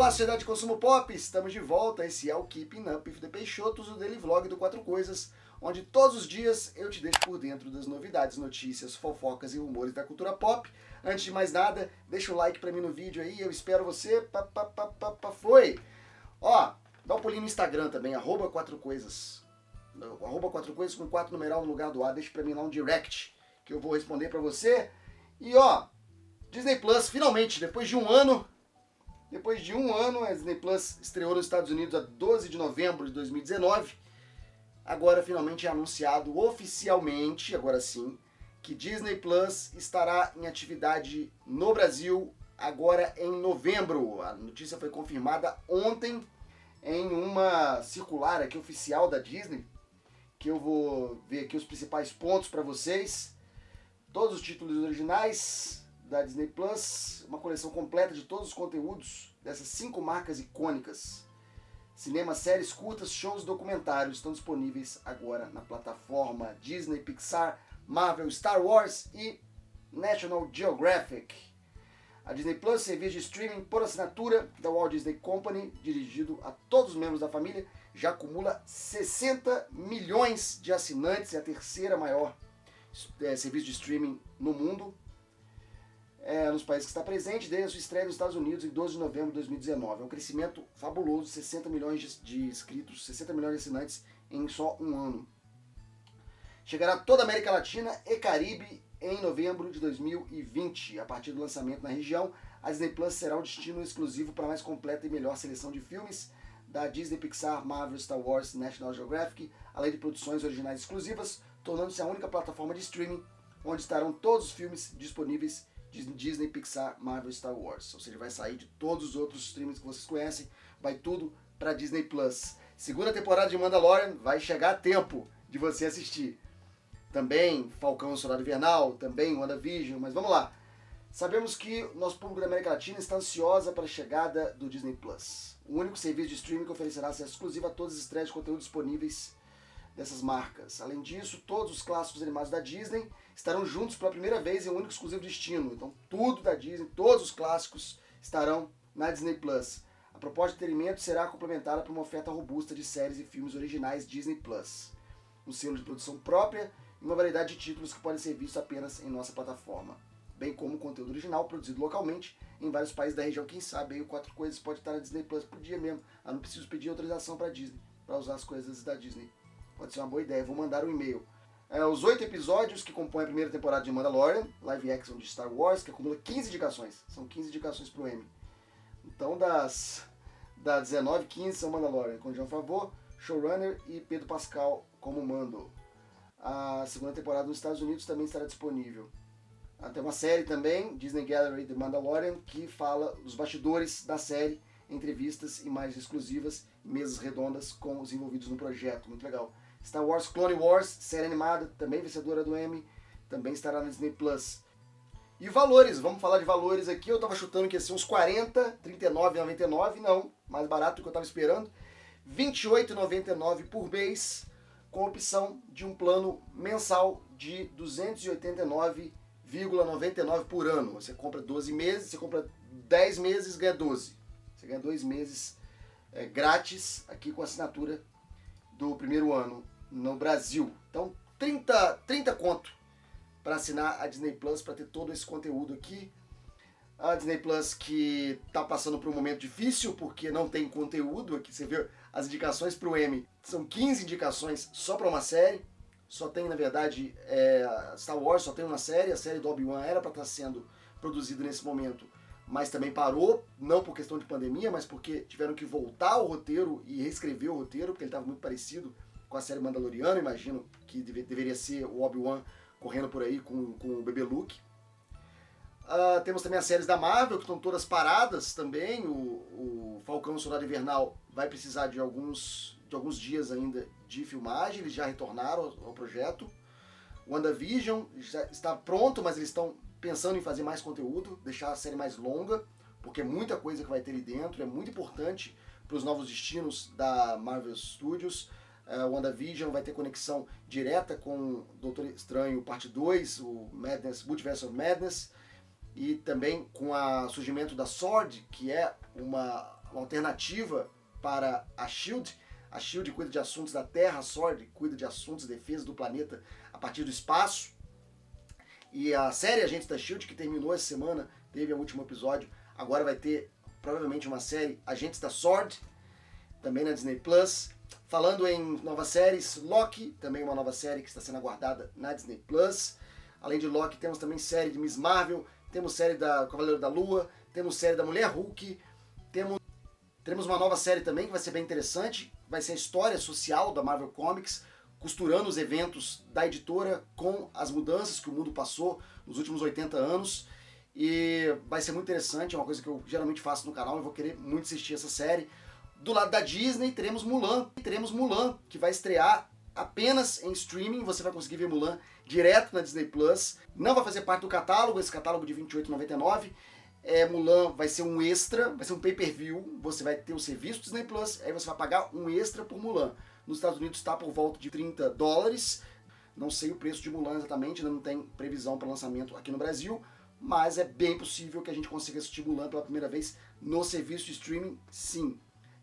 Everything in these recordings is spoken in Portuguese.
Olá, sociedade de consumo pop, estamos de volta. Esse é o Keeping Up the Peixotos, o daily vlog do Quatro Coisas, onde todos os dias eu te deixo por dentro das novidades, notícias, fofocas e rumores da cultura pop. Antes de mais nada, deixa o like pra mim no vídeo aí, eu espero você. Pá, pá, pá, pá, pá, foi! Ó, dá um pulinho no Instagram também, arroba Quatro Coisas. Arroba Quatro Coisas com quatro numeral no lugar do A, deixa pra mim lá um direct, que eu vou responder pra você. E ó, Disney Plus, finalmente, depois de um ano, depois de um ano, a Disney Plus estreou nos Estados Unidos a 12 de novembro de 2019. Agora finalmente é anunciado oficialmente, agora sim, que Disney Plus estará em atividade no Brasil agora em novembro. A notícia foi confirmada ontem em uma circular aqui oficial da Disney, que eu vou ver aqui os principais pontos para vocês. Todos os títulos originais, da Disney Plus, uma coleção completa de todos os conteúdos dessas cinco marcas icônicas. Cinema, séries curtas, shows, documentários estão disponíveis agora na plataforma Disney, Pixar, Marvel, Star Wars e National Geographic. A Disney Plus, serviço de streaming por assinatura da Walt Disney Company, dirigido a todos os membros da família, já acumula 60 milhões de assinantes, é a terceira maior é, serviço de streaming no mundo é, nos países que está presente desde a sua estreia nos Estados Unidos em 12 de novembro de 2019. É um crescimento fabuloso, 60 milhões de, inscritos, 60 milhões de assinantes em só um ano. Chegará toda a América Latina e Caribe em novembro de 2020. A partir do lançamento na região, a Disney Plus será o destino exclusivo para a mais completa e melhor seleção de filmes da Disney, Pixar, Marvel, Star Wars, National Geographic, além de produções originais exclusivas, tornando-se a única plataforma de streaming onde estarão todos os filmes disponíveis Disney, Pixar, Marvel, Star Wars. Ou seja, vai sair de todos os outros streams que vocês conhecem, vai tudo para Disney Plus. Segunda temporada de Mandalorian vai chegar a tempo de você assistir. Também Falcão Soldado Invernal, também WandaVision, mas vamos lá. Sabemos que nosso público da América Latina está ansiosa para a chegada do Disney Plus, o único serviço de streaming que oferecerá acesso exclusivo a todas as estreias de conteúdo disponíveis dessas marcas. Além disso, todos os clássicos animados da Disney estarão juntos pela primeira vez em um único exclusivo destino. Então, tudo da Disney, todos os clássicos estarão na Disney Plus. A proposta de entretenimento será complementada por uma oferta robusta de séries e filmes originais Disney Plus, um selo de produção própria e uma variedade de títulos que podem ser vistos apenas em nossa plataforma, bem como conteúdo original produzido localmente em vários países da região. Quem sabe aí o Quatro Coisas pode estar na Disney Plus por dia mesmo. Eu não preciso pedir autorização para Disney para usar as coisas da Disney. Pode ser uma boa ideia. Vou mandar um e-mail. É, os oito episódios que compõem a primeira temporada de Mandalorian, live action de Star Wars, que acumula 15 indicações. São 15 indicações pro Emmy. Então, das, das 19, 15 são Mandalorian, com John Favreau, showrunner e Pedro Pascal como mando. A segunda temporada nos Estados Unidos também estará disponível. Ah, tem uma série também, Disney Gallery The Mandalorian, que fala dos bastidores da série, entrevistas, imagens exclusivas, mesas redondas com os envolvidos no projeto. Muito legal. Star Wars Clone Wars, série animada, também vencedora do Emmy, também estará na Disney Plus. E valores, vamos falar de valores aqui. Eu tava chutando que ia ser uns 40, 39,99, não, mais barato do que eu tava esperando. 28,99 por mês, com opção de um plano mensal de 289,99 por ano. Você compra 12 meses, você compra 10 meses, ganha 12. Você ganha 2 meses é, grátis aqui com assinatura do primeiro ano no Brasil. Então, 30, 30 conto para assinar a Disney Plus, para ter todo esse conteúdo aqui. A Disney Plus que está passando por um momento difícil, porque não tem conteúdo. Aqui você vê as indicações para o M. São 15 indicações só para uma série. Só tem, na verdade, é, Star Wars só tem uma série. A série do Obi-Wan era para estar tá sendo produzida nesse momento mas também parou, não por questão de pandemia, mas porque tiveram que voltar o roteiro e reescrever o roteiro, porque ele estava muito parecido com a série Mandaloriana, imagino que deve, deveria ser o Obi-Wan correndo por aí com, com o bebê Luke. Uh, temos também as séries da Marvel, que estão todas paradas também. O, o Falcão Soldado Invernal vai precisar de alguns, de alguns dias ainda de filmagem, eles já retornaram ao, ao projeto. O WandaVision já está pronto, mas eles estão pensando em fazer mais conteúdo, deixar a série mais longa, porque é muita coisa que vai ter ali dentro, é muito importante para os novos destinos da Marvel Studios. Uh, WandaVision vai ter conexão direta com Doutor Estranho Parte 2, o Madness, Multiverse of Madness, e também com o surgimento da Sword, que é uma uma alternativa para a SHIELD. A SHIELD cuida de assuntos da Terra, a SWORD cuida de assuntos de defesa do planeta a partir do espaço. E a série Agentes da SHIELD, que terminou essa semana, teve o último episódio, agora vai ter provavelmente uma série Agentes da SWORD, também na Disney Plus. Falando em novas séries, Loki, também uma nova série que está sendo aguardada na Disney Plus. Além de Loki, temos também série de Miss Marvel, temos série da Cavaleiro da Lua, temos série da Mulher Hulk, temos, temos uma nova série também que vai ser bem interessante, vai ser a história social da Marvel Comics, costurando os eventos da editora com as mudanças que o mundo passou nos últimos 80 anos. E vai ser muito interessante, é uma coisa que eu geralmente faço no canal, eu vou querer muito assistir essa série. Do lado da Disney, teremos Mulan. Teremos Mulan, que vai estrear apenas em streaming. Você vai conseguir ver Mulan direto na Disney Plus. Não vai fazer parte do catálogo, esse catálogo de R$ 28,99. É, Mulan vai ser um extra, vai ser um pay-per-view. Você vai ter o serviço Disney Plus, aí você vai pagar um extra por Mulan. Nos Estados Unidos está por volta de 30 dólares. Não sei o preço de Mulan exatamente, ainda não tem previsão para lançamento aqui no Brasil, mas é bem possível que a gente consiga assistir Mulan pela primeira vez no serviço de streaming, sim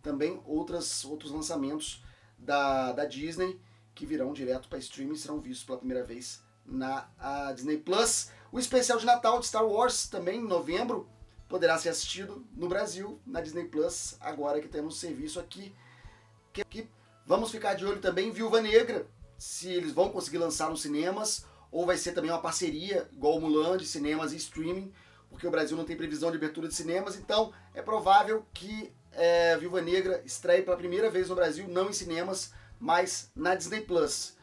também outras, outros lançamentos da, da Disney que virão direto para streaming serão vistos pela primeira vez na Disney Plus. O especial de Natal de Star Wars, também em novembro, poderá ser assistido no Brasil, na Disney Plus, agora que temos serviço aqui. Que, que vamos ficar de olho também em Viúva Negra, se eles vão conseguir lançar nos cinemas, ou vai ser também uma parceria, igual o Mulan, de cinemas e streaming, porque o Brasil não tem previsão de abertura de cinemas, então é provável que é, Viúva Negra estreia pela primeira vez no Brasil, não em cinemas, mas na Disney Plus.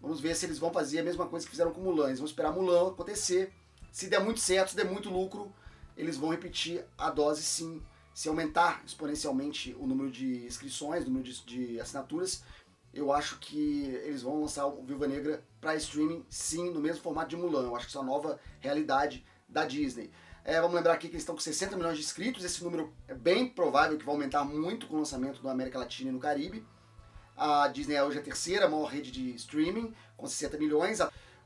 Vamos ver se eles vão fazer a mesma coisa que fizeram com Mulan. Eles vão esperar Mulan acontecer. Se der muito certo, se der muito lucro, eles vão repetir a dose sim. Se aumentar exponencialmente o número de inscrições, o número de, de assinaturas, eu acho que eles vão lançar o Viúva Negra para streaming sim, no mesmo formato de Mulan. Eu acho que isso é a nova realidade da Disney. É, vamos lembrar aqui que eles estão com 60 milhões de inscritos, esse número é bem provável que vai aumentar muito com o lançamento da América Latina e no Caribe. A Disney é hoje a terceira maior rede de streaming, com 60 milhões.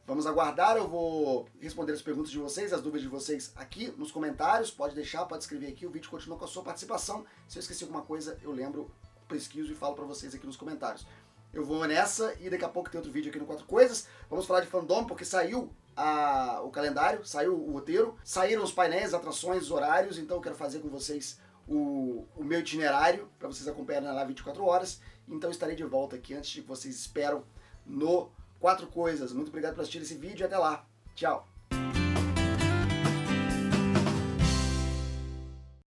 Vamos aguardar, eu vou responder as perguntas de vocês, as dúvidas de vocês aqui nos comentários. Pode deixar, pode escrever aqui, o vídeo continua com a sua participação. Se eu esqueci alguma coisa, eu lembro, pesquiso e falo para vocês aqui nos comentários. Eu vou nessa e daqui a pouco tem outro vídeo aqui no Quatro Coisas. Vamos falar de fandom, porque saiu a, o calendário, saiu o roteiro, saíram os painéis, atrações, os horários, então eu quero fazer com vocês o, o meu itinerário para vocês acompanharem lá 24 horas. Então estarei de volta aqui antes de que vocês esperam no Quatro Coisas. Muito obrigado por assistir esse vídeo e até lá. Tchau!